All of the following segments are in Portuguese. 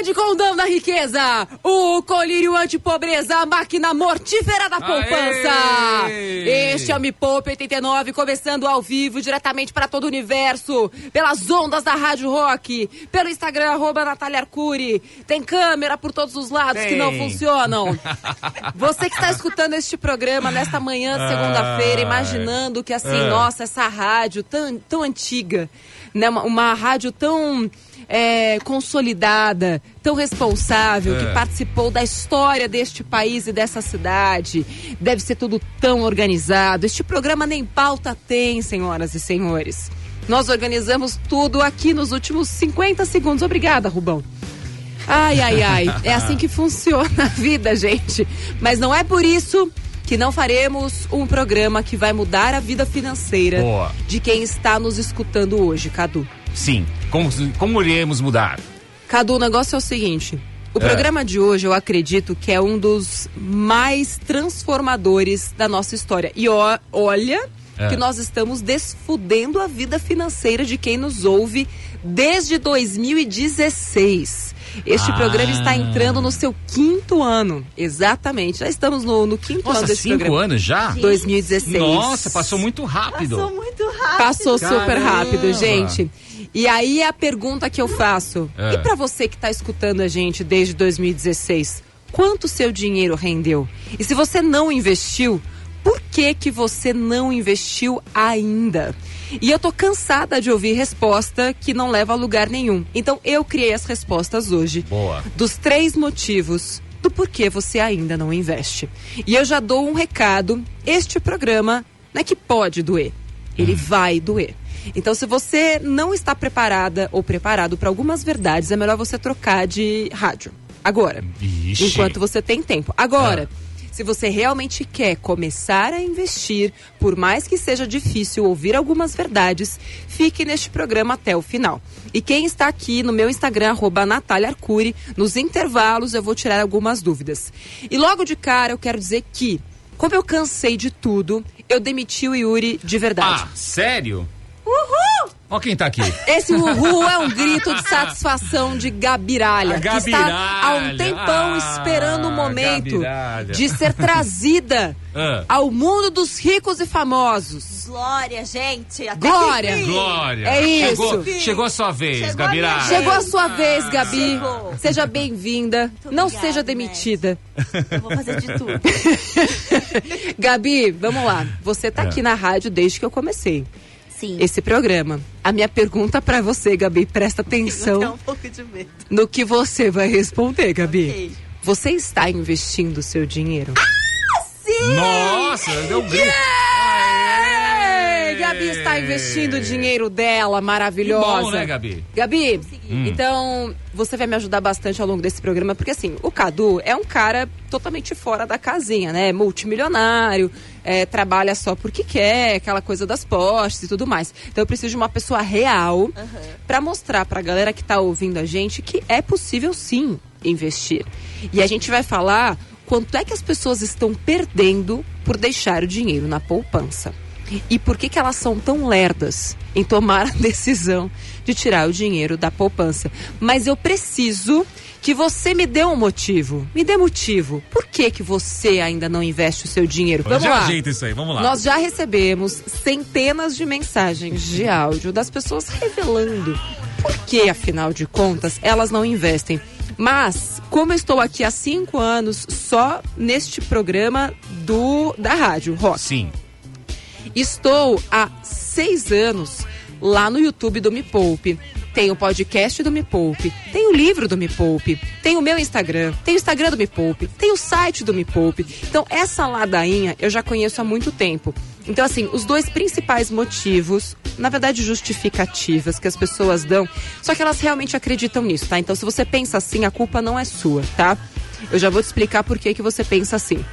A varinha de condão da riqueza, o colírio antipobreza, a máquina mortífera da poupança. Aê! Este é o Me Poupe 89, começando ao vivo, diretamente para todo o universo, pelas ondas da Rádio Rock, pelo Instagram, arroba Natália Arcuri. Tem câmera por todos os lados que não Tem. funcionam. Você que está escutando este programa nesta manhã de segunda-feira, Ai. imaginando que assim, Ah. nossa, essa rádio tão, tão antiga, né? Uma, uma rádio tão é, consolidada, tão responsável, que É. participou da história deste país e dessa cidade. Deve ser tudo tão organizado. Este programa nem pauta tem, senhoras e senhores. Nós organizamos tudo aqui nos últimos 50 segundos. Obrigada, Rubão. Ai, ai, ai. É assim que funciona a vida, gente. Mas não é por isso que não faremos um programa que vai mudar a vida financeira Boa. de quem está nos escutando hoje, Cadu. Sim. Como, como iremos mudar? Cadu, o negócio é o seguinte. O É. programa de hoje, eu acredito que é um dos mais transformadores da nossa história. E ó, olha É. que nós estamos desfudendo a vida financeira de quem nos ouve desde 2016. Este Ah. programa está entrando no seu quinto ano. Exatamente. Já estamos no, no quinto ano Nossa, desse cinco programa. anos já? 2016. Nossa, passou muito rápido. Passou muito rápido. Passou super Caramba. rápido, gente. E aí a pergunta que eu faço, É. e pra você que tá escutando a gente desde 2016, quanto seu dinheiro rendeu? E se você não investiu, por que que você não investiu ainda? E eu tô cansada de ouvir resposta que não leva a lugar nenhum. Então eu criei as respostas hoje. Boa. Dos três motivos do porquê você ainda não investe. E eu já dou um recado. Este programa não é que pode doer. Ele vai doer. Então, se você não está preparada ou preparado para algumas verdades, é melhor você trocar de rádio. Agora. Vixe. Enquanto você tem tempo. Agora. Se você realmente quer começar a investir, por mais que seja difícil ouvir algumas verdades, fique neste programa até o final. E quem está aqui no meu Instagram, arroba Natália Arcuri, nos intervalos eu vou tirar algumas dúvidas. E logo de cara eu quero dizer que, como eu cansei de tudo, eu demiti o Yuri de verdade. Ah, sério? Uhul! Ó quem tá aqui. Esse uhul é um grito de satisfação de Gabiralha, A que está há um Gabiralha. tempão Ah, esperando o momento Gabiralha. de ser trazida Ah. ao mundo dos ricos e famosos. Glória, gente. Até Glória. Glória. É isso. Chegou, chegou a sua vez, Chegou a Gabirá. minha Chegou a sua vez, Gabi. Chegou. Seja bem-vinda. Não obrigada, seja demitida. Eu vou fazer de tudo. Gabi, vamos lá. Você tá É. aqui na rádio desde que eu comecei Sim. esse programa. A minha pergunta pra você, Gabi, presta atenção um pouco de medo. no que você vai responder, Gabi. Ok. Você está investindo o seu dinheiro? Nossa, deu um grito. Ei, Gabi está investindo o dinheiro dela, maravilhosa. Que bom, né, Gabi? Gabi, Hum. então você vai me ajudar bastante ao longo desse programa, porque assim, o Cadu é um cara totalmente fora da casinha, né? Multimilionário, é, trabalha só porque quer, aquela coisa das postes e tudo mais. Então eu preciso de uma pessoa real pra mostrar pra galera que tá ouvindo a gente que é possível sim investir. E a gente vai falar quanto é que as pessoas estão perdendo por deixar o dinheiro na poupança. E por que, que elas são tão lerdas em tomar a decisão de tirar o dinheiro da poupança? Mas eu preciso que você me dê um motivo. Me dê motivo. Por que, que você ainda não investe o seu dinheiro? Vamos Já lá. ajeita isso aí, vamos lá. Nós já recebemos centenas de mensagens de áudio das pessoas revelando por que, afinal de contas, elas não investem. Mas, como eu estou aqui há cinco anos só neste programa do da rádio Rock, Sim. Estou há seis anos lá no YouTube do Me Poupe. Tem o podcast do Me Poupe, tem o livro do Me Poupe, tem o meu Instagram, tem o Instagram do Me Poupe, tem o site do Me Poupe. Então, essa ladainha eu já conheço há muito tempo. Então, assim, os dois principais motivos, na verdade, justificativas que as pessoas dão, só que elas realmente acreditam nisso, tá? Então, se você pensa assim, a culpa não é sua, tá? Eu já vou te explicar por que, que você pensa assim.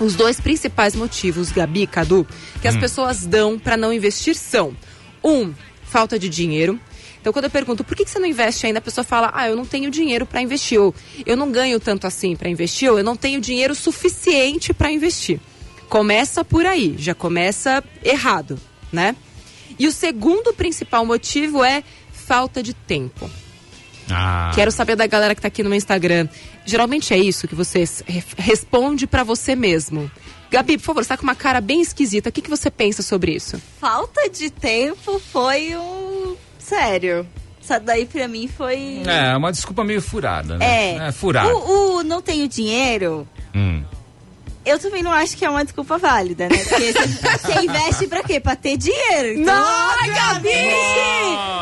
Os dois principais motivos, Gabi e Cadu, que as pessoas dão para não investir são: um, falta de dinheiro. Então, quando eu pergunto por que, que você não investe ainda, a pessoa fala: ah, eu não tenho dinheiro para investir, ou eu não ganho tanto assim para investir, ou eu não tenho dinheiro suficiente para investir. Começa por aí, já começa errado, né? E o segundo principal motivo é falta de tempo. Ah. Quero saber da galera que tá aqui no meu Instagram. Geralmente é isso que você responde pra você mesmo. Gabi, por favor, você tá com uma cara bem esquisita. O que, que você pensa sobre isso? Falta de tempo foi um. Sério. Isso daí pra mim foi. É, uma desculpa meio furada, né? É. furada. O, o não tenho dinheiro, Hum. Eu também não acho que é uma desculpa válida, né? Porque você- investe pra quê? Pra ter dinheiro. Então, Ai, Gabi!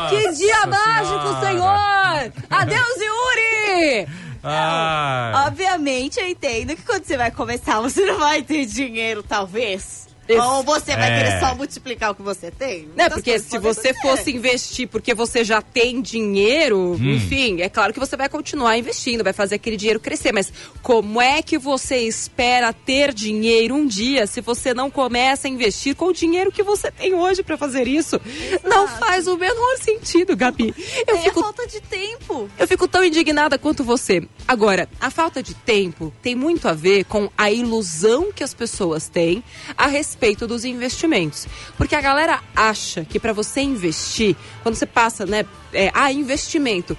Que dia mágico, Senhora! Senhor! Adeus, Yuri! Ah. Obviamente, eu entendo que quando você vai começar, você não vai ter dinheiro, talvez. Isso. Ou você vai É. querer só multiplicar o que você tem. Muitas porque se você fosse investir porque você já tem dinheiro, enfim, é claro que você vai continuar investindo, vai fazer aquele dinheiro crescer. Mas como é que você espera ter dinheiro um dia se você não começa a investir com o dinheiro que você tem hoje pra fazer isso? Não faz o menor sentido, Gabi. Eu Tem a fico falta de tempo. eu fico tão indignada quanto você. Agora, a falta de tempo tem muito a ver com a ilusão que as pessoas têm a respeito dos investimentos. Porque a galera acha que para você investir, quando você passa, né, é, a investimento,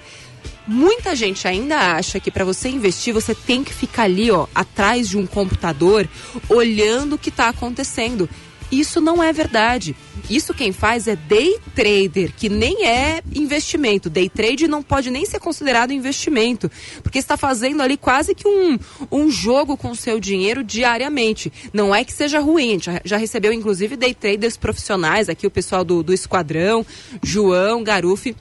Muita gente ainda acha que para você investir você tem que ficar ali, ó, atrás de um computador, olhando o que está acontecendo. Isso não é verdade. Isso quem faz é day trader, que nem é investimento. Day trade não pode nem ser considerado investimento, porque está fazendo ali quase que um, um jogo com o seu dinheiro diariamente. Não é que seja ruim, já, já recebeu inclusive day traders profissionais, aqui o pessoal do, do Esquadrão, João, Garufi.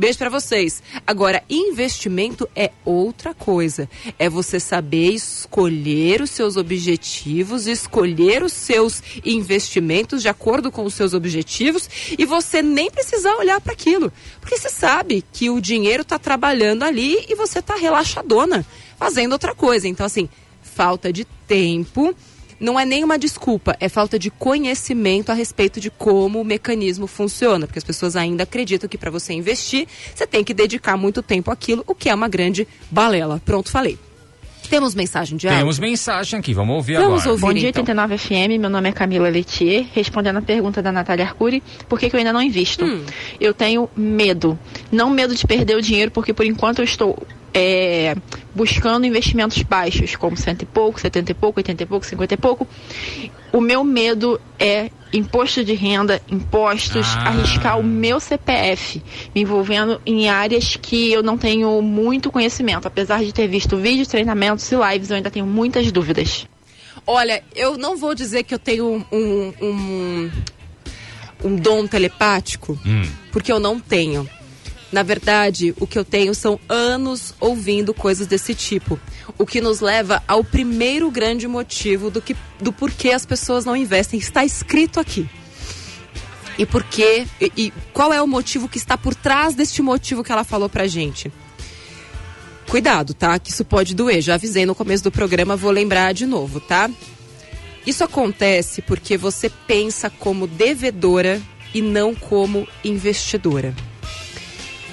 Beijo pra vocês. Agora, investimento é outra coisa. É você saber escolher os seus objetivos, escolher os seus investimentos de acordo com os seus objetivos e você nem precisar olhar para aquilo. Porque você sabe que o dinheiro tá trabalhando ali e você tá relaxadona fazendo outra coisa. Então, assim, falta de tempo não é nenhuma desculpa, é falta de conhecimento a respeito de como o mecanismo funciona, porque as pessoas ainda acreditam que para você investir, você tem que dedicar muito tempo àquilo, o que é uma grande balela. Pronto, falei. Temos mensagem de áudio? Temos mensagem aqui, vamos ouvir Vamos agora. ouvir. Bom dia, então. 89 FM. Meu nome é Camila Letier. Respondendo a pergunta da Natália Arcuri, por que, que eu ainda não invisto? Hum. Eu tenho medo. Não medo de perder o dinheiro, porque por enquanto eu estou é, buscando investimentos baixos, como cento e pouco, setenta e pouco, oitenta e pouco, cinquenta e pouco. O meu medo é imposto de renda, impostos, Ah. arriscar o meu CPF, me envolvendo em áreas que eu não tenho muito conhecimento. Apesar de ter visto vídeos, treinamentos e lives, eu ainda tenho muitas dúvidas. Olha, eu não vou dizer que eu tenho um, um, um dom telepático, Hum. porque eu não tenho. Na verdade, o que eu tenho são anos ouvindo coisas desse tipo. O que nos leva ao primeiro grande motivo do, que, do porquê as pessoas não investem. Está escrito aqui. E por quê? E, e qual é o motivo que está por trás deste motivo que ela falou pra gente? Cuidado, tá? Que isso pode doer. Já avisei no começo do programa, vou lembrar de novo, tá? Isso acontece porque você pensa como devedora e não como investidora.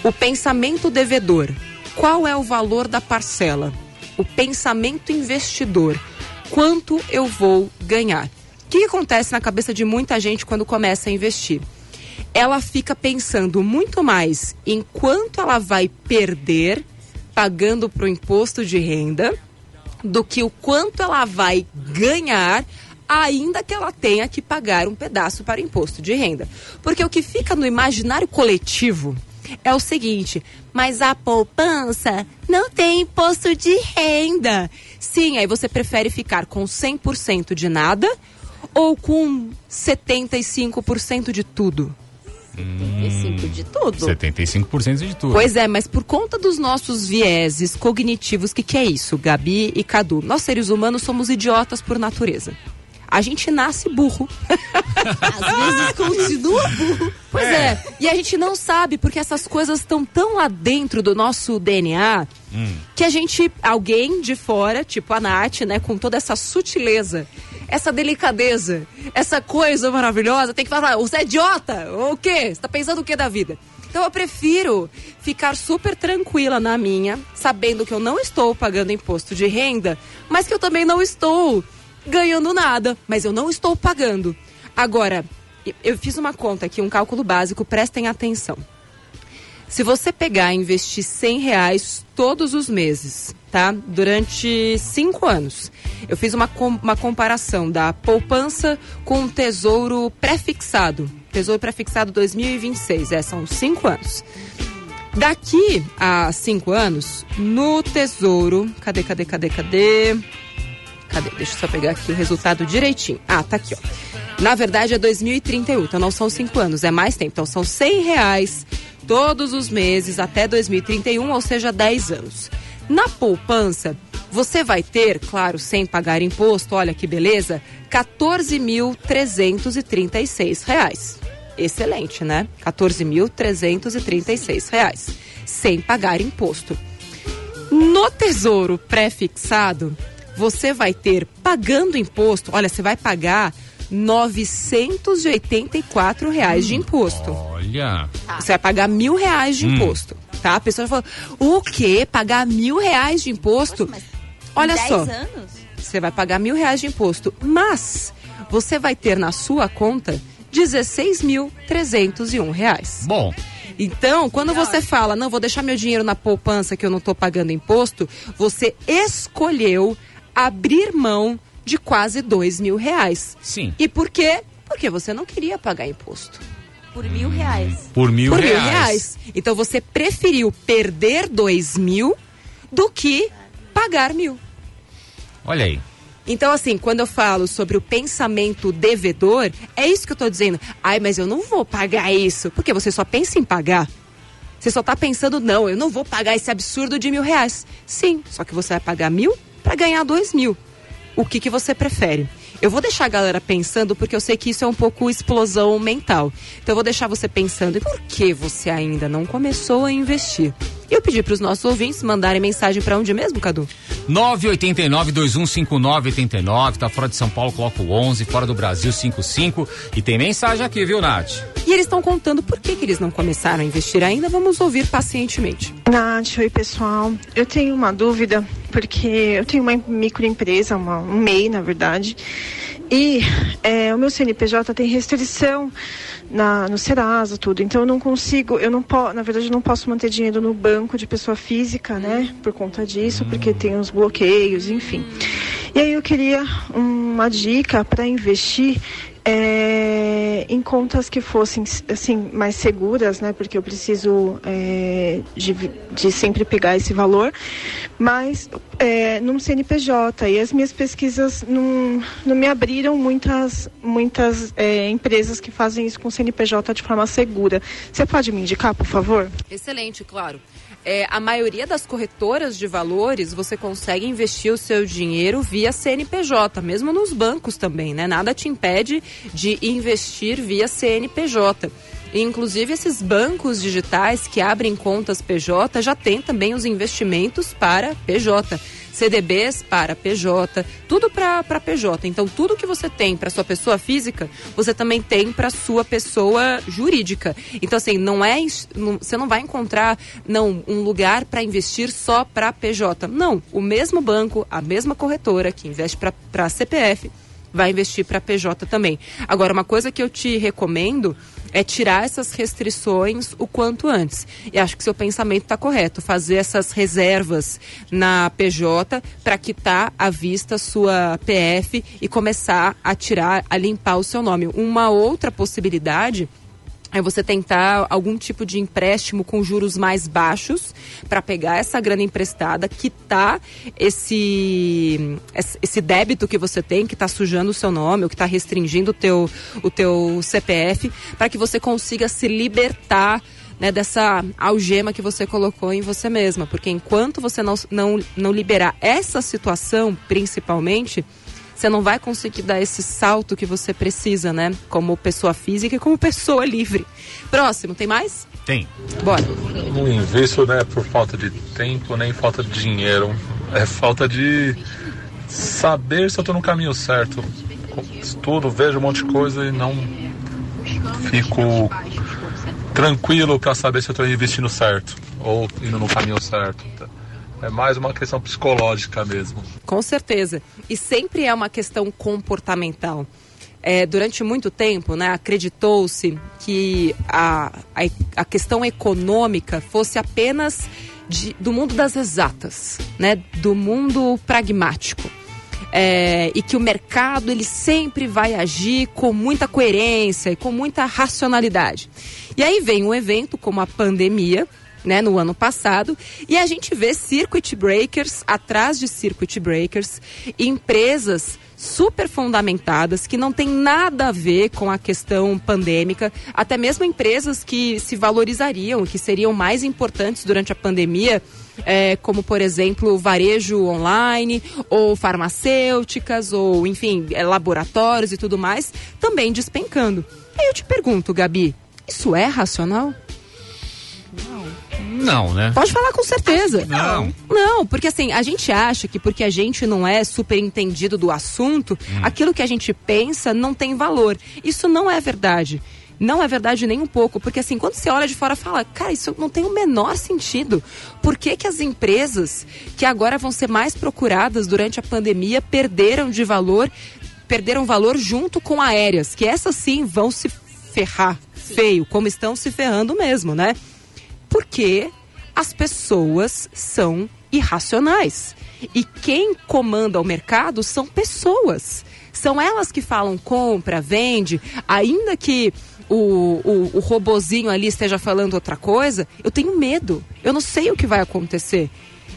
O pensamento devedor. Qual é o valor da parcela? O pensamento investidor. Quanto eu vou ganhar? O que acontece na cabeça de muita gente quando começa a investir? Ela fica pensando muito mais em quanto ela vai perder pagando para o imposto de renda do que o quanto ela vai ganhar, ainda que ela tenha que pagar um pedaço para imposto de renda. Porque o que fica no imaginário coletivo é o seguinte: mas a poupança não tem imposto de renda. Sim, aí você prefere ficar com 100% de nada ou com 75% de tudo? 35 de tudo. 75% de tudo. Pois é, mas por conta dos nossos vieses cognitivos, o que, que é isso, Gabi e Cadu? Nós seres humanos somos idiotas por natureza. A gente nasce burro. Às vezes continua burro. Pois é. E a gente não sabe porque essas coisas estão tão lá dentro do nosso DNA que a gente, alguém de fora, tipo a Nath, né, com toda essa sutileza, essa delicadeza, essa coisa maravilhosa, tem que falar, você é idiota? Ou o quê? Você tá pensando o que da vida? Então eu prefiro ficar super tranquila na minha, sabendo que eu não estou pagando imposto de renda, mas que eu também não estou ganhando nada, mas eu não estou pagando. Agora, eu- fiz uma conta aqui, um cálculo básico, prestem atenção. Se você pegar e investir 100 reais todos os meses, tá? Durante cinco anos. Eu fiz uma, com- uma comparação da poupança com o tesouro pré-fixado. Tesouro pré-fixado 2026, é, são cinco anos. Daqui a cinco anos, no tesouro. Cadê, cadê, cadê, cadê? Cadê? Deixa eu só pegar aqui o resultado direitinho. Ah, tá aqui, ó. Na verdade é 2031, então não são cinco anos, é mais tempo. Então são 100 reais todos os meses até 2031, ou seja, 10 anos. Na poupança, você vai ter, claro, sem pagar imposto, olha que beleza, 14.336 reais. Excelente, né? 14.336 reais, sem pagar imposto. No Tesouro pré-fixado, você vai ter pagando imposto, olha, você vai pagar 984 reais de imposto. Olha. Você vai pagar mil reais de imposto, tá? A pessoa fala, o quê? Pagar mil reais de imposto? Mas Olha 10 só, anos? você vai pagar mil reais de imposto, mas você vai ter na sua conta 16.301 reais. Bom, Então, quando você fala, não, vou deixar meu dinheiro na poupança que eu não estou pagando imposto, você escolheu abrir mão de quase dois mil reais. sim. E por quê? Porque você não queria pagar imposto. Por mil reais. Por mil por reais. mil reais. Então você preferiu perder dois mil do que pagar mil. Olha aí. Então, assim, quando eu falo sobre o pensamento devedor, é isso que eu tô dizendo. Ai, mas eu não vou pagar isso. Porque você só pensa em pagar. Você só tá pensando, não, eu não vou pagar esse absurdo de mil reais. Sim, só que você vai pagar mil para ganhar dois mil. O que, que você prefere? Eu vou deixar a galera pensando, porque eu sei que isso é um pouco explosão mental. Então eu vou deixar você pensando, e por que você ainda não começou a investir? E eu pedi para os nossos ouvintes mandarem mensagem para onde mesmo, Cadu? 989-2159-89. Tá fora de São Paulo, coloca o 11. Fora do Brasil, 55. E tem mensagem aqui, viu, Nath? E eles estão contando por que, que eles não começaram a investir ainda. Vamos ouvir pacientemente. Nath, oi pessoal. Eu tenho uma dúvida, porque eu tenho uma microempresa, uma, um MEI, na verdade, e é, o meu CNPJ tem restrição na, no Serasa, tudo. Então eu não consigo, eu não posso, na verdade, eu não posso manter dinheiro no banco de pessoa física, né? Por conta disso, porque tem os bloqueios, enfim. E aí eu queria uma dica para investir é, em contas que fossem assim mais seguras, né? Porque eu preciso é, de, de sempre pegar esse valor, mas é, num CNPJ e as minhas pesquisas não, não me abriram muitas muitas é, empresas que fazem isso com CNPJ de forma segura. Você pode me indicar, por favor? Excelente, claro. É, a maioria das corretoras de valores, você consegue investir o seu dinheiro via CNPJ, mesmo nos bancos também, né? Nada te impede de investir via CNPJ. Inclusive, esses bancos digitais que abrem contas PJ já tem também os investimentos para PJ. CDBs para PJ, tudo para PJ. Então, tudo que você tem para sua pessoa física, você também tem para sua pessoa jurídica. Então, assim, não é não- você não vai encontrar não um lugar para investir só para PJ. Não, o mesmo banco, a mesma corretora que investe para CPF vai investir para PJ também. Agora, uma coisa que eu te recomendo é tirar essas restrições o quanto antes. E acho que seu pensamento está correto. Fazer essas reservas na PJ para quitar à vista sua PF e começar a tirar, a limpar o seu nome. Uma outra possibilidade é você tentar algum tipo de empréstimo com juros mais baixos para pegar essa grana emprestada, quitar esse esse débito que você tem que está sujando o seu nome ou que está restringindo o teu o teu CPF para que você consiga se libertar né, dessa algema que você colocou em você mesma, porque enquanto você não, não, não liberar essa situação, principalmente, você não vai conseguir dar esse salto que você precisa, né? Como pessoa física e como pessoa livre. Próximo, tem mais? Tem. Bora. Não invisto, né, por falta de tempo, nem falta de dinheiro. É falta de saber se eu tô no caminho certo. Estudo, vejo um monte de coisa e não fico tranquilo para saber se eu tô investindo certo ou indo no caminho certo. É mais uma questão psicológica mesmo. Com certeza. E sempre é uma questão comportamental. É, durante muito tempo, né, acreditou-se que a, a, a, questão econômica fosse apenas de, do mundo das exatas, né, do mundo pragmático. É, e que o mercado ele sempre vai agir com muita coerência e com muita racionalidade. E aí vem um evento como a pandemia, né, no ano passado, e a gente vê circuit breakers atrás de circuit breakers, empresas super fundamentadas, que não tem nada a ver com a questão pandêmica, até mesmo empresas que se valorizariam, que seriam mais importantes durante a pandemia, é, como por exemplo varejo online, ou farmacêuticas, ou enfim, é, laboratórios e tudo mais, também despencando. Aí eu te pergunto, Gabi, isso é racional? Não, né? Pode falar com certeza. Não. Não, porque assim, a gente acha que porque a gente não é super entendido do assunto, hum. aquilo que a gente pensa não tem valor. Isso não é verdade. Não é verdade nem um pouco, porque assim, quando você olha de fora fala, cara, isso não tem o menor sentido. Por que, que as empresas que agora vão ser mais procuradas durante a pandemia perderam de valor, perderam valor junto com aéreas, que essas sim vão se ferrar sim. feio, como estão se ferrando mesmo, né? Porque as pessoas são irracionais. E quem comanda o mercado são pessoas. São elas que falam compra, vende, ainda que o, o, o robozinho ali esteja falando outra coisa, eu tenho medo. Eu não sei o que vai acontecer.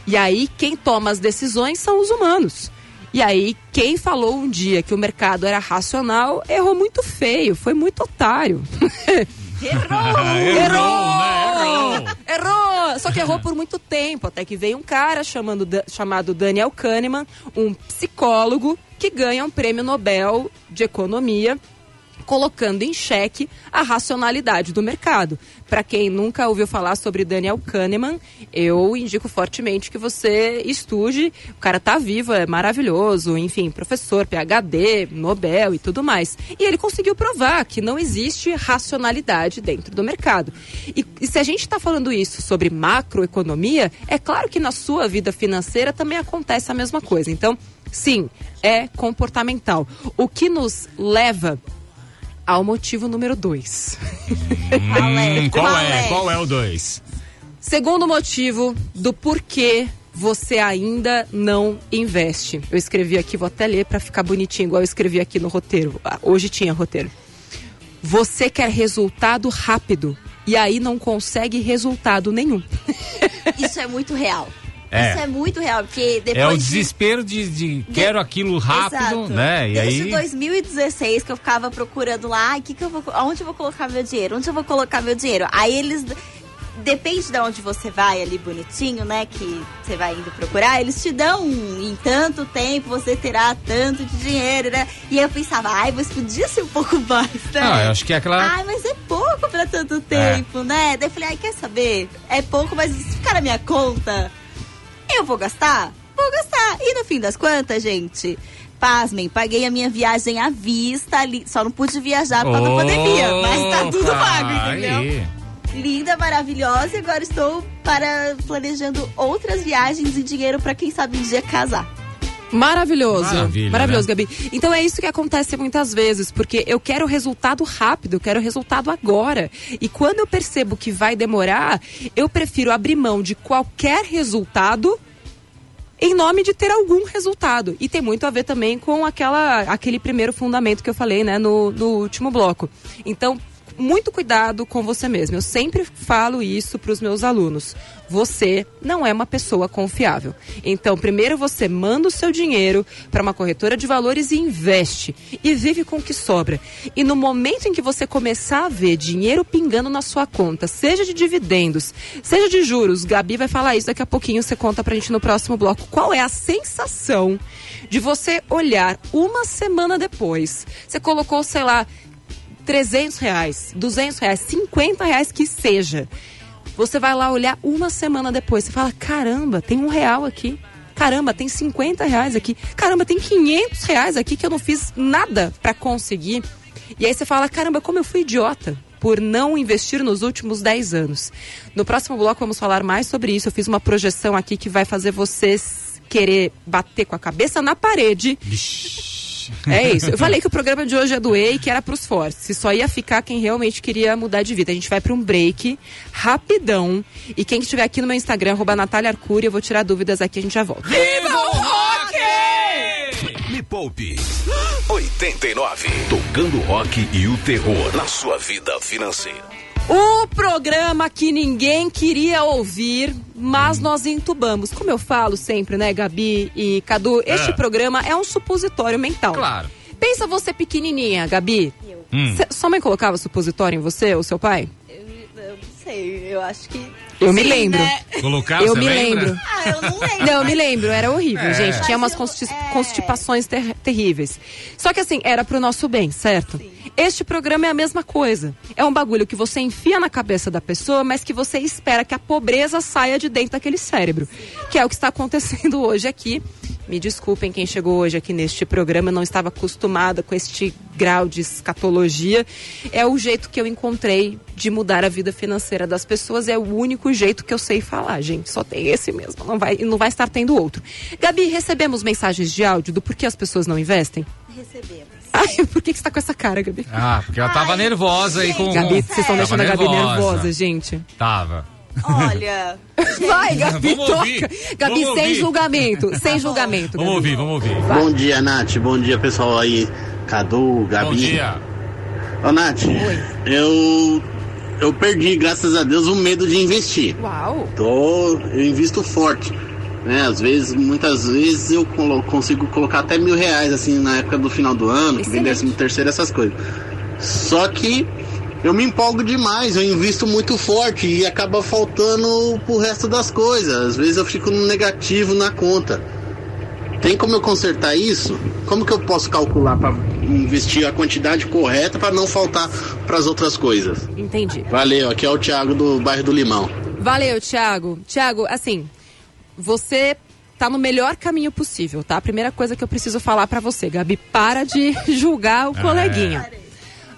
E aí, quem toma as decisões são os humanos. E aí, quem falou um dia que o mercado era racional, errou muito feio, foi muito otário. Errou! errou! Errou! Errou! Só que errou por muito tempo, até que veio um cara chamando, chamado Daniel Kahneman, um psicólogo que ganha um prêmio Nobel de Economia colocando em xeque a racionalidade do mercado. Para quem nunca ouviu falar sobre Daniel Kahneman, eu indico fortemente que você estude. O cara tá vivo, é maravilhoso, enfim, professor, PhD, Nobel e tudo mais. E ele conseguiu provar que não existe racionalidade dentro do mercado. E, e se a gente está falando isso sobre macroeconomia, é claro que na sua vida financeira também acontece a mesma coisa. Então, sim, é comportamental. O que nos leva ao motivo número dois. Hum, qual é? Qual é o dois? Segundo motivo do porquê você ainda não investe. Eu escrevi aqui, vou até ler para ficar bonitinho, igual eu escrevi aqui no roteiro. Ah, hoje tinha roteiro. Você quer resultado rápido e aí não consegue resultado nenhum. Isso é muito real. É. Isso é muito real, porque depois. É o desespero de, de quero aquilo rápido, Exato. né? E Desde aí... 2016 que eu ficava procurando lá, que que eu vou, onde eu vou colocar meu dinheiro? Onde eu vou colocar meu dinheiro? Aí eles depende de onde você vai ali bonitinho, né? Que você vai indo procurar, eles te dão em tanto tempo você terá tanto de dinheiro, né? E eu pensava, ai, mas podia ser um pouco mais, né? Ah, eu acho que é aquela. Ai, mas é pouco pra tanto tempo, é. né? Daí eu falei, ai, quer saber? É pouco, mas se ficar na minha conta, eu vou gastar? Vou gastar. E no fim das contas, gente, pasmem, paguei a minha viagem à vista, ali, só não pude viajar por causa da pandemia, mas tá tudo pago, entendeu? Aí. Linda, maravilhosa, e agora estou para planejando outras viagens e dinheiro para quem sabe um dia casar. Maravilhoso. Maravilha, Maravilhoso, né? Gabi. Então é isso que acontece muitas vezes, porque eu quero resultado rápido, eu quero resultado agora. E quando eu percebo que vai demorar, eu prefiro abrir mão de qualquer resultado em nome de ter algum resultado. E tem muito a ver também com aquela, aquele primeiro fundamento que eu falei, né, no, no último bloco. Então, muito cuidado com você mesmo. Eu sempre falo isso para os meus alunos. Você não é uma pessoa confiável. Então, primeiro você manda o seu dinheiro para uma corretora de valores e investe. E vive com o que sobra. E no momento em que você começar a ver dinheiro pingando na sua conta, seja de dividendos, seja de juros, Gabi vai falar isso daqui a pouquinho, você conta pra gente no próximo bloco. Qual é a sensação de você olhar uma semana depois? Você colocou, sei lá, 300 reais, 200 reais, 50 reais que seja. Você vai lá olhar uma semana depois, você fala, caramba, tem um real aqui. Caramba, tem 50 reais aqui. Caramba, tem 500 reais aqui que eu não fiz nada para conseguir. E aí você fala, caramba, como eu fui idiota. por não investir nos últimos 10 anos. No próximo bloco vamos falar mais sobre isso. Eu fiz uma projeção aqui que vai fazer vocês querer bater com a cabeça na parede. É isso. Eu falei que o programa de hoje é do E e que era pros fortes. Se só ia ficar quem realmente queria mudar de vida. A gente vai para um break rapidão. E quem estiver aqui no meu Instagram, arroba Natália Arcuri, eu vou tirar dúvidas aqui, a gente já volta. Viva o rock! Me Poupe 89. Tocando rock e o terror na sua vida financeira. O programa que ninguém queria ouvir, mas nós entubamos. Como eu falo sempre, né, Gabi e Cadu, este programa é um supositório mental. Claro. Pensa você pequenininha, Gabi. Hum. Cê- sua mãe colocava supositório em você ou seu pai? Eu, eu não sei, eu acho que. Eu me Sim, lembro. né? Colocar, eu me lembra? lembro. Ah, eu não lembro. Não, eu me lembro, era horrível, É. gente. Tinha umas eu- consti- é. constipações ter- terríveis. Só que assim, era pro nosso bem, certo? Este programa é a mesma coisa. É um bagulho que você enfia na cabeça da pessoa, mas que você espera que a pobreza saia de dentro daquele cérebro. Que é o que está acontecendo hoje aqui. Me desculpem quem chegou hoje aqui neste programa, eu não estava acostumada com este grau de escatologia. É o jeito que eu encontrei de mudar a vida financeira das pessoas, é o único jeito que eu sei falar, gente. Só tem esse mesmo, não vai, não vai estar tendo outro. Gabi, recebemos mensagens de áudio do porquê as pessoas não investem? Recebemos. Ai, por que, que você tá com essa cara, Gabi? Ah, porque ela tava Ai, nervosa aí com. Gabi, vocês estão deixando a Gabi nervosa. nervosa, gente. Tava. Olha. Vai, Gabi, Vamos toca. ouvir, Gabi, vamos sem ouvir. julgamento, sem julgamento. Vamos Gabi. ouvir, vamos ouvir. Bom dia, Nath. Bom dia, pessoal aí. Cadu, Gabi. Bom dia. Ô, Nath, eu, eu perdi, graças a Deus, o medo de investir. Uau. Tô, eu invisto forte. Né? Às vezes, muitas vezes eu consigo colocar até mil reais, assim, na época do final do ano, que vem décimo terceiro, essas coisas. Só que eu me empolgo demais, eu invisto muito forte e acaba faltando pro resto das coisas. Às vezes eu fico no negativo na conta. Tem como eu consertar isso? Como que eu posso calcular para investir a quantidade correta para não faltar para as outras coisas? Entendi. Valeu, aqui é o Thiago do bairro do Limão. Valeu, Thiago. Thiago, assim, você tá no melhor caminho possível, tá? A primeira coisa que eu preciso falar pra você, Gabi, para de julgar o coleguinha.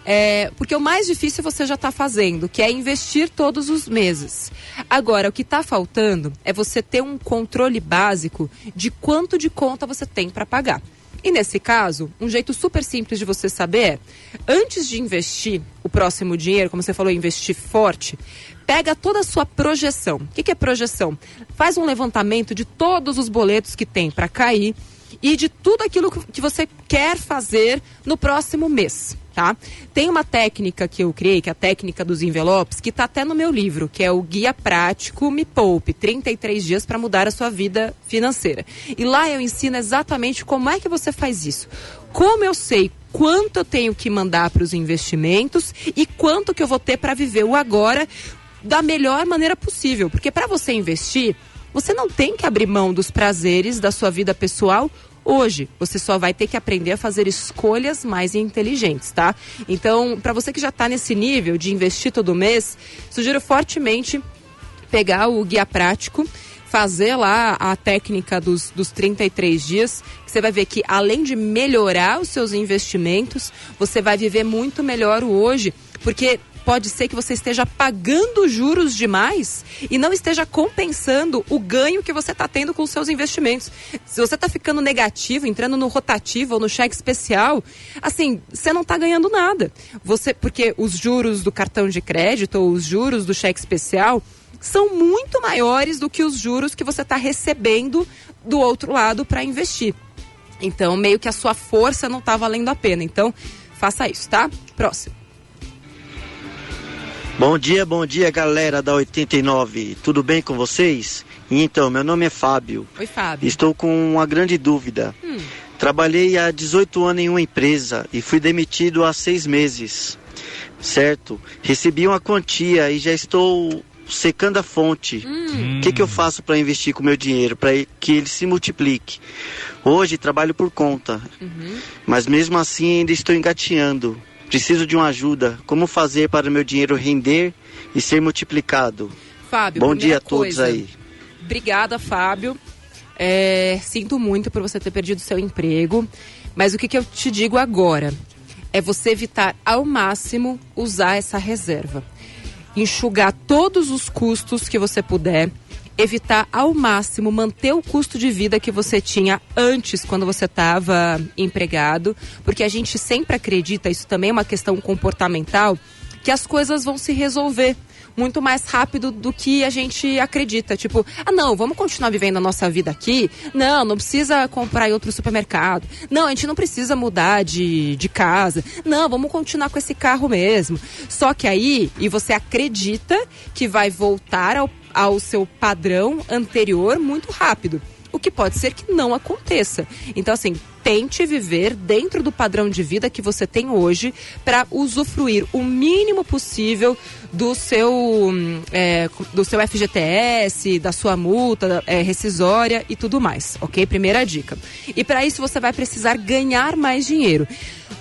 É, porque o mais difícil você já tá fazendo, que é investir todos os meses. Agora, o que tá faltando é você ter um controle básico de quanto de conta você tem para pagar. E nesse caso, um jeito super simples de você saber é, antes de investir o próximo dinheiro, como você falou, investir forte, pega toda a sua projeção. O que, que é projeção? Faz um levantamento de todos os boletos que tem para cair e de tudo aquilo que- você quer fazer no próximo mês. Tá? Tem uma técnica que eu criei, que é a técnica dos envelopes, que está até no meu livro, que é o Guia Prático Me Poupe, 33 dias para mudar a sua vida financeira. E lá eu ensino exatamente como é que você faz isso. Como eu sei quanto eu tenho que mandar para os investimentos e quanto que eu vou ter para viver o agora da melhor maneira possível. Porque para você investir, você não tem que abrir mão dos prazeres da sua vida pessoal hoje. Você só vai ter que aprender a fazer escolhas mais inteligentes, tá? Então, para você que já está nesse nível de investir todo mês, sugiro fortemente pegar o guia prático, fazer lá a técnica dos, dos 33 dias, você vai ver que além de melhorar os seus investimentos, você vai viver muito melhor hoje, porque pode ser que você esteja pagando juros demais e não esteja compensando o ganho que você está tendo com os seus investimentos. Se você está ficando negativo, entrando no rotativo ou no cheque especial, assim, você não está ganhando nada. Você, porque os juros do cartão de crédito ou os juros do cheque especial são muito maiores do que os juros que você está recebendo do outro lado para investir. Então, meio que a sua força não está valendo a pena. Então, faça isso, tá? Próximo. Bom dia, bom dia galera da 89, tudo bem com vocês? Então, meu nome é Fábio, Oi, Fábio. estou com uma grande dúvida. Trabalhei há 18 anos em uma empresa e fui demitido há seis meses, certo? Recebi uma quantia e já estou secando a fonte. O que, que eu faço para investir com meu dinheiro, para que ele se multiplique? Hoje trabalho por conta, mas mesmo assim ainda estou engateando. Preciso de uma ajuda. Como fazer para meu dinheiro render e ser multiplicado? Fábio, Bom dia a todos coisa, aí. Obrigada, Fábio. É, sinto muito por você ter perdido seu emprego. Mas o que, que eu te digo agora? é você evitar ao máximo usar essa reserva. Enxugar todos os custos que você puder, evitar ao máximo manter o custo de vida que você tinha antes quando você estava empregado, porque a gente sempre acredita, isso também é uma questão comportamental, que as coisas vão se resolver muito mais rápido do que a gente acredita. Tipo, ah, não, vamos continuar vivendo a nossa vida aqui? Não, não precisa comprar em outro supermercado. Não, a gente não precisa mudar de, de casa. Não, vamos continuar com esse carro mesmo. Só que aí, e você acredita que vai voltar ao, ao seu padrão anterior muito rápido o que pode ser que não aconteça. Então, assim, tente viver dentro do padrão de vida que você tem hoje para usufruir o mínimo possível do seu, é, do seu FGTS, da sua multa é, rescisória e tudo mais, ok? Primeira dica. E para isso você vai precisar ganhar mais dinheiro.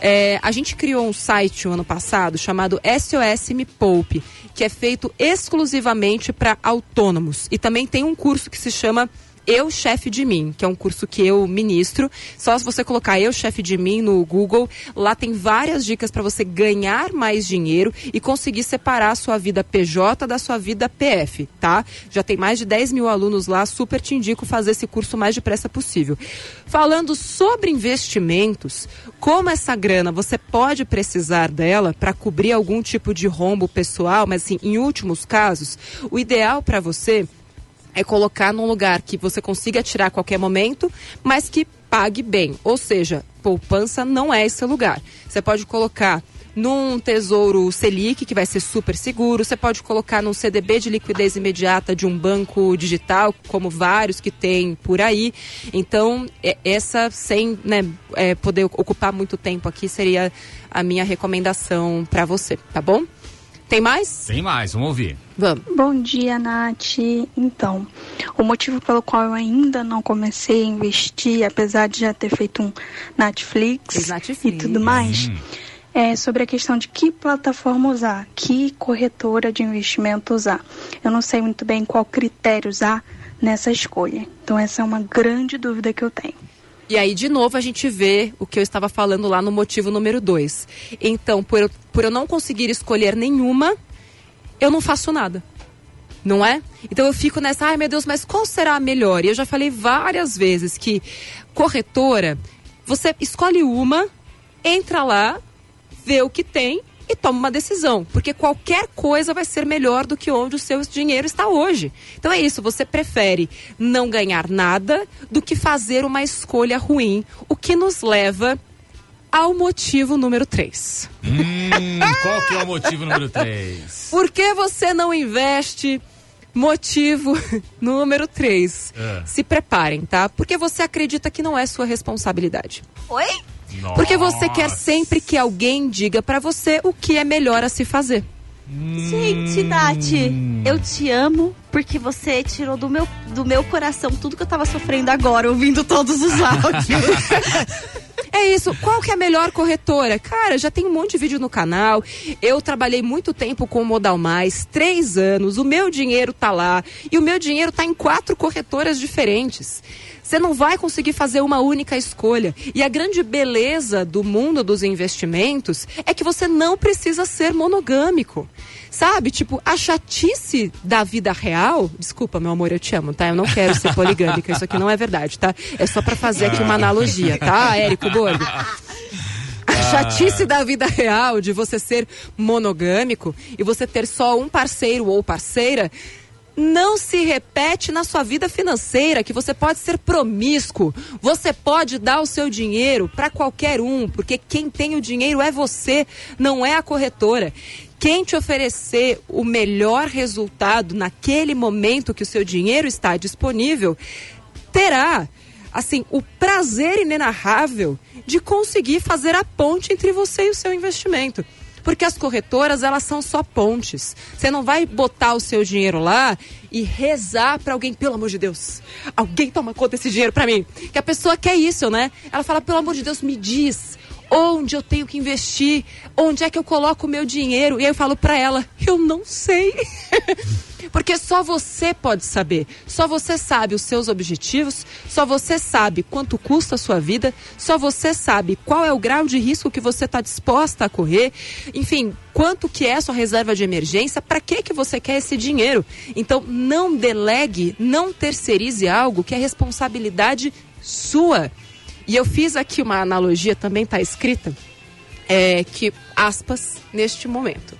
É, a gente criou um site o ano passado chamado SOS Me Poupe, que é feito exclusivamente para autônomos. E também tem um curso que se chama eu Chefe de Mim, que é um curso que eu ministro. Só se você colocar Eu Chefe de Mim no Google, lá tem várias dicas para você ganhar mais dinheiro e conseguir separar a sua vida PJ da sua vida PF, tá? Já tem mais de 10 mil alunos lá, super te indico fazer esse curso mais depressa possível. Falando sobre investimentos, como essa grana você pode precisar dela para cobrir algum tipo de rombo pessoal, mas assim, em últimos casos, o ideal para você é colocar num lugar que você consiga tirar a qualquer momento, mas que pague bem. Ou seja, poupança não é esse lugar. Você pode colocar num tesouro Selic, que vai ser super seguro. Você pode colocar num CDB de liquidez imediata de um banco digital, como vários que tem por aí. Então, é, essa, sem né, é, poder ocupar muito tempo aqui, seria a minha recomendação para você, tá bom? Tem mais? Tem mais, vamos ouvir. Vamos. Bom dia, Nath. Então, o motivo pelo qual eu ainda não comecei a investir, apesar de já ter feito um Netflix, Netflix. e tudo mais, Hum. é sobre a questão de que plataforma usar, que corretora de investimento usar. Eu não sei muito bem qual critério usar nessa escolha. Então, essa é uma grande dúvida que eu tenho. E aí, de novo, a gente vê o que eu estava falando lá no motivo número dois. Então, por eu, por eu não conseguir escolher nenhuma, eu não faço nada. Não é? Então eu fico nessa, ai meu Deus, mas qual será a melhor? E eu já falei várias vezes que corretora, você escolhe uma, entra lá, vê o que tem e toma uma decisão. Porque qualquer coisa vai ser melhor do que onde o seu dinheiro está hoje. Então é isso, você prefere não ganhar nada do que fazer uma escolha ruim. O que nos leva ao motivo número 3. Hum, qual que é o motivo número 3? Por que você não investe? Motivo número 3. É. Se preparem, tá? Porque você acredita que não é sua responsabilidade. Oi? Porque você quer sempre que alguém diga pra você o que é melhor a se fazer. Gente, Nath, eu te amo porque você tirou do meu, do meu coração tudo que eu tava sofrendo agora, ouvindo todos os áudios. É isso. Qual que é a melhor corretora? Cara, já tem um monte de vídeo no canal. Eu trabalhei muito tempo com o Modal Mais, três anos. O meu dinheiro tá lá. E o meu dinheiro tá em quatro corretoras diferentes. Você não vai conseguir fazer uma única escolha. E a grande beleza do mundo dos investimentos é que você não precisa ser monogâmico. Sabe? Tipo, a chatice da vida real. Desculpa, meu amor, eu te amo, tá? Eu não quero ser poligâmica. Isso aqui não é verdade, tá? É só pra fazer aqui uma analogia, tá, Érico Borgo? A chatice da vida real de você ser monogâmico e você ter só um parceiro ou parceira não se repete na sua vida financeira, que você pode ser promíscuo, você pode dar o seu dinheiro para qualquer um, porque quem tem o dinheiro é você, não é a corretora. Quem te oferecer o melhor resultado naquele momento que o seu dinheiro está disponível, terá assim o prazer inenarrável de conseguir fazer a ponte entre você e o seu investimento. Porque as corretoras, elas são só pontes. Você não vai botar o seu dinheiro lá e rezar para alguém, pelo amor de Deus, alguém toma conta desse dinheiro para mim. Que a pessoa quer isso, né? Ela fala, pelo amor de Deus, me diz onde eu tenho que investir, onde é que eu coloco o meu dinheiro. E aí eu falo para ela, eu não sei. Porque só você pode saber. Só você sabe os seus objetivos, só você sabe quanto custa a sua vida, só você sabe qual é o grau de risco que você está disposta a correr. Enfim, quanto que é a sua reserva de emergência, para que que você quer esse dinheiro? Então, não delegue, não terceirize algo que é responsabilidade sua. E eu fiz aqui uma analogia, também está escrita, é, que aspas neste momento.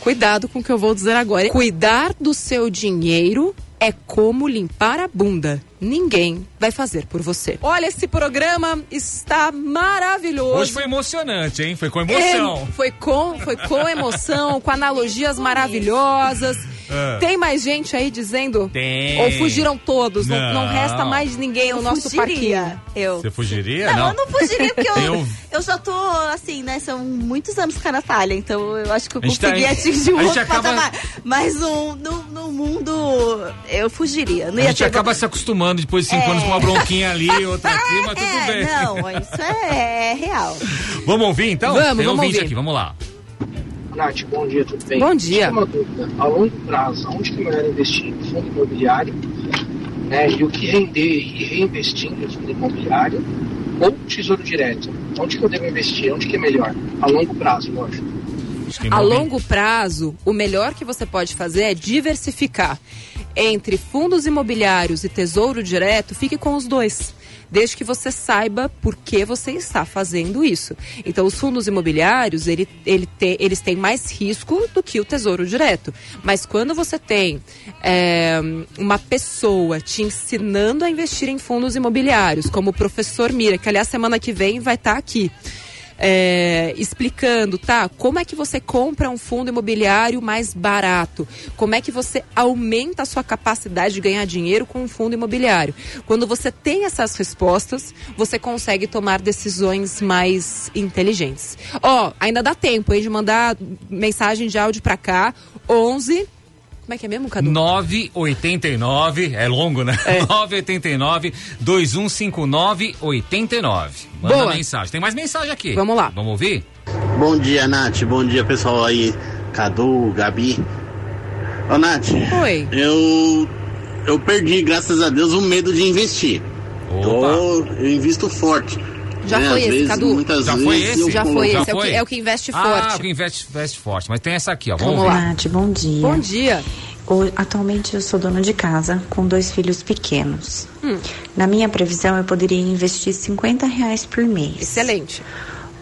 Cuidado com o que eu vou dizer agora. Cuidar do seu dinheiro é como limpar a bunda. Ninguém vai fazer por você. Olha, esse programa está maravilhoso. Hoje foi emocionante, hein? Foi com emoção. É, foi com, foi com emoção, com analogias maravilhosas. É. Tem mais gente aí dizendo? Tem. Ou fugiram todos? Não, não Não. resta mais ninguém no nosso fugiria. parquinho. Eu. Você fugiria? Não, eu não fugiria porque eu, eu já tô, assim, né? São muitos anos com a Natália, então eu acho que eu tá- consegui atingir um a gente outro acaba- patamar. Mas no, no, no mundo, eu fugiria. Não A gente ter acaba se acostumando depois de cinco É. anos uma bronquinha ali, outra aqui, mas tudo É, bem. não, isso é, é real. Vamos ouvir então? Vamos, Tem vamos ouvir. aqui, vamos lá. Nath, bom dia, tudo bem? Bom dia. Uma dúvida. A longo prazo, onde que é melhor investir? Em fundo imobiliário? Né? E o que render e reinvestir em fundo imobiliário? Ou tesouro direto? Onde que eu devo investir? Onde que é melhor? A longo prazo, lógico. A longo prazo, o melhor que você pode fazer é diversificar entre fundos imobiliários e tesouro direto. Fique com os dois. Desde que você saiba por que você está fazendo isso. Então, os fundos imobiliários, ele, ele te- eles têm mais risco do que o tesouro direto. Mas quando você tem é, uma pessoa te ensinando a investir em fundos imobiliários, como o professor Mira, que aliás semana que vem vai estar aqui é, explicando, tá? Como é que você compra um fundo imobiliário mais barato? Como é que você aumenta a sua capacidade de ganhar dinheiro com um fundo imobiliário? Quando você tem essas respostas, você consegue tomar decisões mais inteligentes. Ó, ainda dá tempo, hein, de mandar mensagem de áudio pra cá, 11 como é que é mesmo, Cadu? 989, é longo, né? 989 2159 89. Manda Boa. mensagem. Tem mais mensagem aqui. Vamos lá. Vamos ouvir? Bom dia, Nath. Bom dia, pessoal aí. Cadu, Gabi. Ô, Nath. Oi. Eu. Eu perdi, graças a Deus, o medo de investir. Tô, eu invisto forte. Já né? foi Às esse, vezes, Cadu? Muitas Já vezes foi esse? Já foi Já esse, é o, que, é o que investe Ah, forte. o que investe, investe forte. Mas tem essa aqui, ó. Vamos, Vamos lá. Nath, bom dia. Bom dia. Atualmente eu sou dona de casa com dois filhos pequenos. Hum. Na minha previsão eu poderia investir 50 reais por mês. Excelente.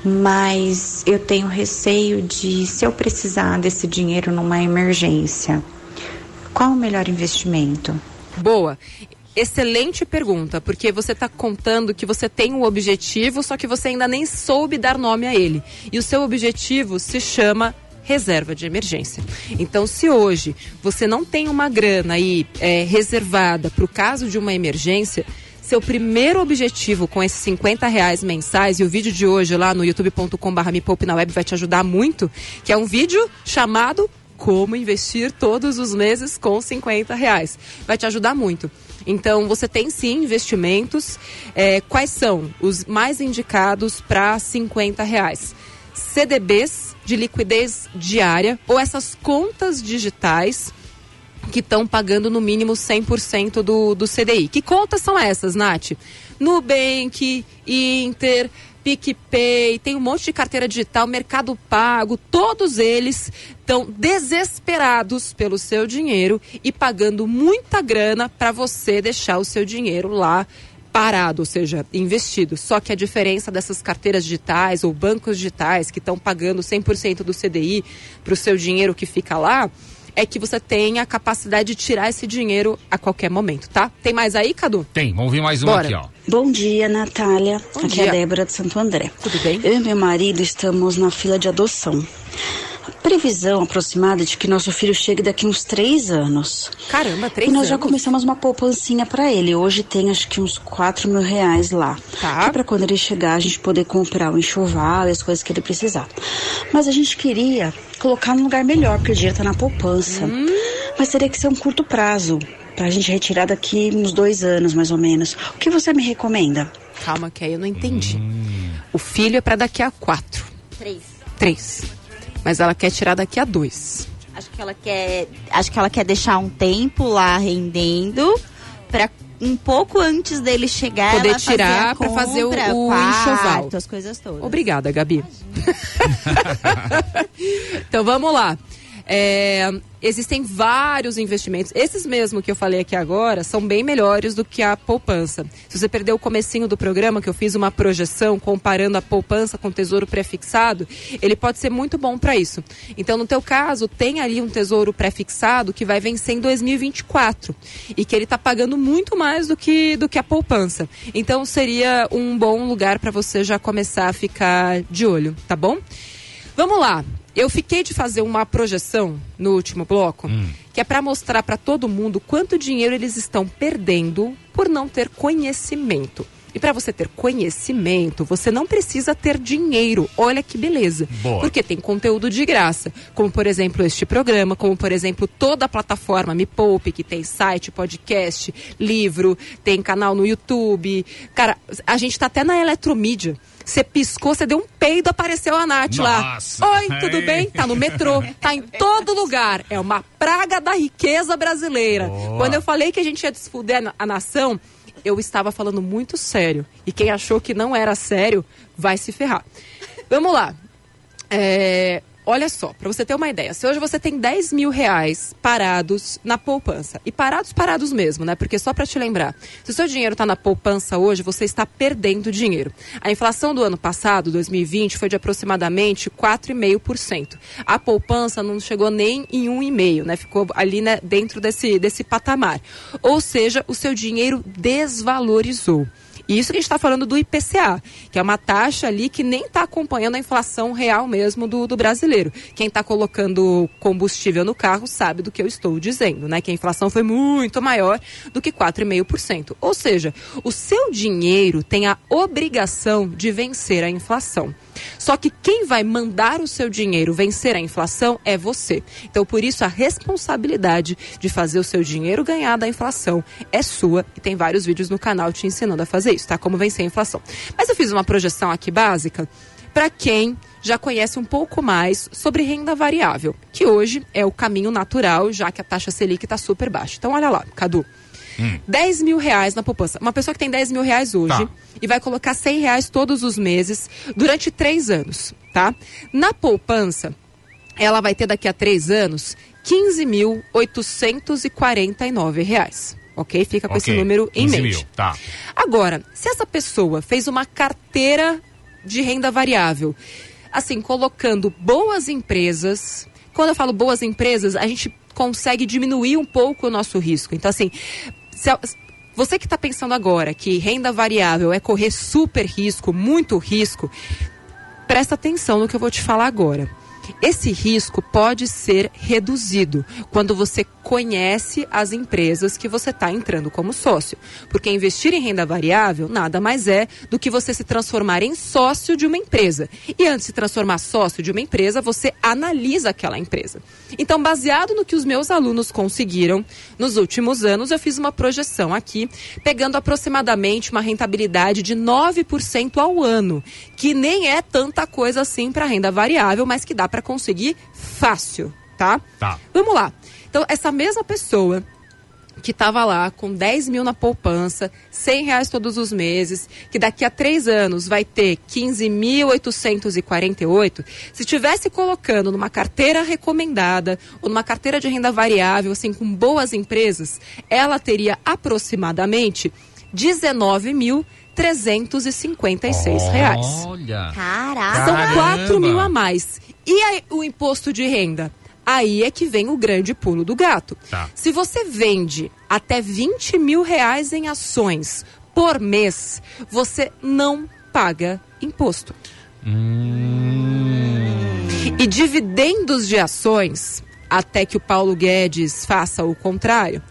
Mas eu tenho receio de, se eu precisar desse dinheiro numa emergência, qual o melhor investimento? Boa. Excelente pergunta, porque você está contando que você tem um objetivo, só que você ainda nem soube dar nome a ele. E o seu objetivo se chama reserva de emergência. Então, se hoje você não tem uma grana aí é, reservada para o caso de uma emergência, seu primeiro objetivo com esses 50 reais mensais, e o vídeo de hoje lá no youtube.com.br me poupe na web vai te ajudar muito, que é um vídeo chamado como investir todos os meses com 50 reais. Vai te ajudar muito. Então, você tem sim investimentos. É, quais são os mais indicados para 50 reais? CDBs de liquidez diária ou essas contas digitais que estão pagando no mínimo 100% do, do CDI. Que contas são essas, Nath? Nubank, Inter, PicPay, tem um monte de carteira digital, Mercado Pago, todos eles estão desesperados pelo seu dinheiro e pagando muita grana para você deixar o seu dinheiro lá parado, ou seja, investido. Só que a diferença dessas carteiras digitais ou bancos digitais que estão pagando 100% do CDI para o seu dinheiro que fica lá, é que você tem a capacidade de tirar esse dinheiro a qualquer momento, tá? Tem mais aí, Cadu? Tem, vamos ouvir mais uma Bora. aqui, ó. Bom dia, Natália. Bom Aqui dia. é a Débora de Santo André. Tudo bem? Eu e meu marido estamos na fila de adoção. Previsão aproximada de que nosso filho chegue daqui uns três anos. Caramba, três E nós já anos? começamos uma poupancinha pra ele. Hoje tem acho que uns quatro mil reais lá. Tá. Que é pra quando ele chegar a gente poder comprar o enxoval e as coisas que ele precisar. Mas a gente queria colocar num lugar melhor, porque o dinheiro tá na poupança. Hum. Mas teria que ser um curto prazo. Pra gente retirar daqui uns dois anos, mais ou menos. O que você me recomenda? Calma, que aí eu não entendi. Hum. O filho é para daqui a quatro. Três. Três. Mas ela quer tirar daqui a dois. Acho que ela quer, acho que ela quer deixar um tempo lá rendendo para um pouco antes dele chegar Poder tirar a pra fazer o- o quarto, enxoval. as coisas todas. Obrigada, Gabi. então vamos lá. É, existem vários investimentos. Esses mesmo que eu falei aqui agora são bem melhores do que a poupança. Se você perdeu o comecinho do programa, que eu fiz uma projeção comparando a poupança com o tesouro pré-fixado, ele pode ser muito bom para isso. Então, no teu caso, tem ali um tesouro pré-fixado que vai vencer em 2024 e que ele está pagando muito mais do que, do que a poupança. Então, seria um bom lugar para você já começar a ficar de olho, tá bom? Vamos lá. Eu fiquei de fazer uma projeção no último bloco, que é para mostrar para todo mundo quanto dinheiro eles estão perdendo por não ter conhecimento. E para você ter conhecimento, você não precisa ter dinheiro. Olha que beleza. Boa. Porque tem conteúdo de graça, como por exemplo este programa, como por exemplo toda a plataforma Me Poupe, que tem site, podcast, livro, tem canal no YouTube. Cara, a gente tá até na eletromídia. Você piscou, você deu um peido, apareceu a Nath Nossa. lá. Oi, tudo bem? Tá no metrô, tá em todo lugar. É uma praga da riqueza brasileira. Boa. Quando eu falei que a gente ia desfuder a nação, eu estava falando muito sério. E quem achou que não era sério, vai se ferrar. Vamos lá. É, olha só, para você ter uma ideia, se hoje você tem 10 mil reais parados na poupança, e parados, parados mesmo, né? Porque só para te lembrar, se o seu dinheiro está na poupança hoje, você está perdendo dinheiro. A inflação do ano passado, 2020, foi de aproximadamente 4,5%. A poupança não chegou nem em 1,5%, né? Ficou ali né, dentro desse, desse patamar. Ou seja, o seu dinheiro desvalorizou. E isso que a gente está falando do IPCA, que é uma taxa ali que nem está acompanhando a inflação real mesmo do, do brasileiro. Quem está colocando combustível no carro sabe do que eu estou dizendo, né? Que a inflação foi muito maior do que 4,5%. Ou seja, o seu dinheiro tem a obrigação de vencer a inflação. Só que quem vai mandar o seu dinheiro vencer a inflação é você. Então, por isso, a responsabilidade de fazer o seu dinheiro ganhar da inflação é sua. E tem vários vídeos no canal te ensinando a fazer isso, tá? Como vencer a inflação. Mas eu fiz uma projeção aqui básica para quem já conhece um pouco mais sobre renda variável, que hoje é o caminho natural, já que a taxa Selic está super baixa. Então, olha lá, Cadu. 10 mil reais na poupança. Uma pessoa que tem 10 mil reais hoje Tá. e vai colocar 100 reais todos os meses durante três anos, tá? Na poupança, ela vai ter daqui a três anos 15.849 reais. Ok? Fica com esse Ok, número em 15 mente. mil, tá. Agora, se essa pessoa fez uma carteira de renda variável, assim, colocando boas empresas, quando eu falo boas empresas, a gente consegue diminuir um pouco o nosso risco. Então, assim, se a- você que está pensando agora que renda variável é correr super risco, muito risco, presta atenção no que eu vou te falar agora. Esse risco pode ser reduzido quando você conhece as empresas que você está entrando como sócio. Porque investir em renda variável nada mais é do que você se transformar em sócio de uma empresa. E antes de se transformar sócio de uma empresa, você analisa aquela empresa. Então, baseado no que os meus alunos conseguiram nos últimos anos, eu fiz uma projeção aqui, pegando aproximadamente uma rentabilidade de 9% ao ano, que nem é tanta coisa assim para renda variável, mas que dá para conseguir fácil, tá? Tá. Vamos lá. Então, essa mesma pessoa que estava lá com 10 mil na poupança, 100 reais todos os meses, que daqui a três anos vai ter 15.848, se estivesse colocando numa carteira recomendada ou numa carteira de renda variável, assim, com boas empresas, ela teria aproximadamente 19.356 reais. Olha. Caraca. São Caramba. 4 mil a mais. E aí, o imposto de renda? Aí é que vem o grande pulo do gato. Tá. Se você vende até 20 mil reais em ações por mês, você não paga imposto. E dividendos de ações, até que o Paulo Guedes faça o contrário,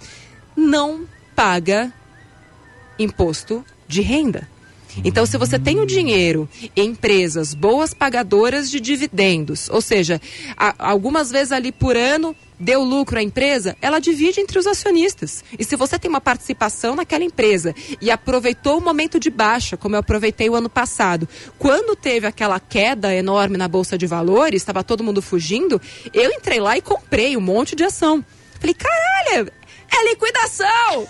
não paga imposto de renda. Então, se você tem o dinheiro em empresas boas pagadoras de dividendos, ou seja, a- algumas vezes ali por ano deu lucro à empresa, ela divide entre os acionistas. E se você tem uma participação naquela empresa e aproveitou o momento de baixa, como eu aproveitei o ano passado, quando teve aquela queda enorme na bolsa de valores, estava todo mundo fugindo, eu entrei lá e comprei um monte de ação. Falei, caralho, é liquidação!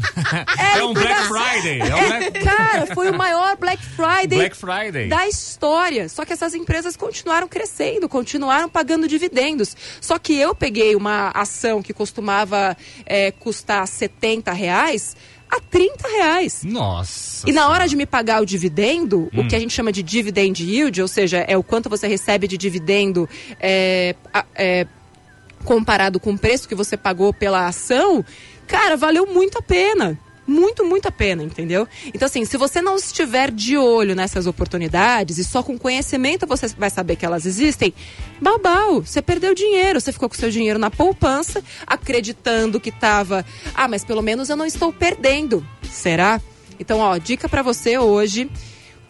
É um Black. Friday. É um É, Black... cara, foi o maior Black Friday, Black Friday. da história. Só que essas empresas continuaram crescendo, continuaram pagando dividendos. Só que eu peguei uma ação que costumava é, custar 70 reais a 30 reais. Nossa. E na hora de me pagar o dividendo, Hum. o que a gente chama de dividend yield, ou seja, é o quanto você recebe de dividendo é, é, comparado com o preço que você pagou pela ação, cara, valeu muito a pena. Muito, muito a pena, entendeu? Então, assim, se você não estiver de olho nessas oportunidades e só com conhecimento você vai saber que elas existem, balbal, você perdeu dinheiro, você ficou com seu dinheiro na poupança, acreditando que tava, ah, mas pelo menos eu não estou perdendo. Será? Então, ó, dica pra você hoje.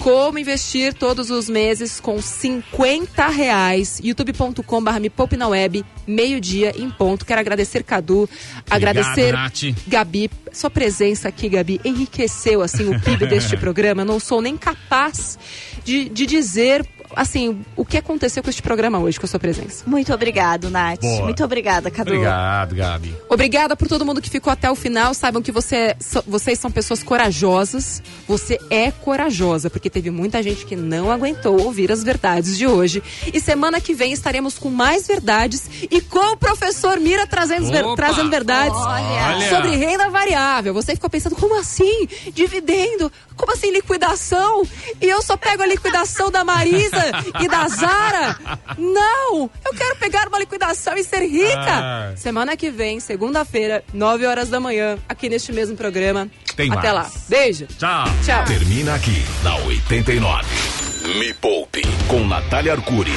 Como investir todos os meses com 50 reais. youtube.com.br me poupe na web, meio-dia em ponto. Quero agradecer Cadu, agradecer Nath. Gabi. Sua presença aqui, Gabi, enriqueceu assim o PIB deste programa. Eu não sou nem capaz de, de dizer assim o que aconteceu com este programa hoje, com a sua presença. Muito obrigado, Nath. Boa. Muito obrigada, Cadu. Obrigado, Gabi. Obrigada por todo mundo que ficou até o final. Saibam que você, so- vocês são pessoas corajosas. Você é corajosa, porque teve muita gente que não aguentou ouvir as verdades de hoje. E semana que vem estaremos com mais verdades e com o professor Mira trazendo, ver- trazendo verdades Olha! sobre renda variável. Você ficou pensando, como assim? Dividendo? Como assim liquidação? E eu só pego a liquidação da Marisa e da Zara? Não! Eu quero pegar uma liquidação e ser rica! Ah. Semana que vem, segunda-feira, 9 horas da manhã, aqui neste mesmo programa. Tem Até mais. lá. Beijo. Tchau. Tchau. Termina aqui na 89. Me Poupe com Natália Arcuri.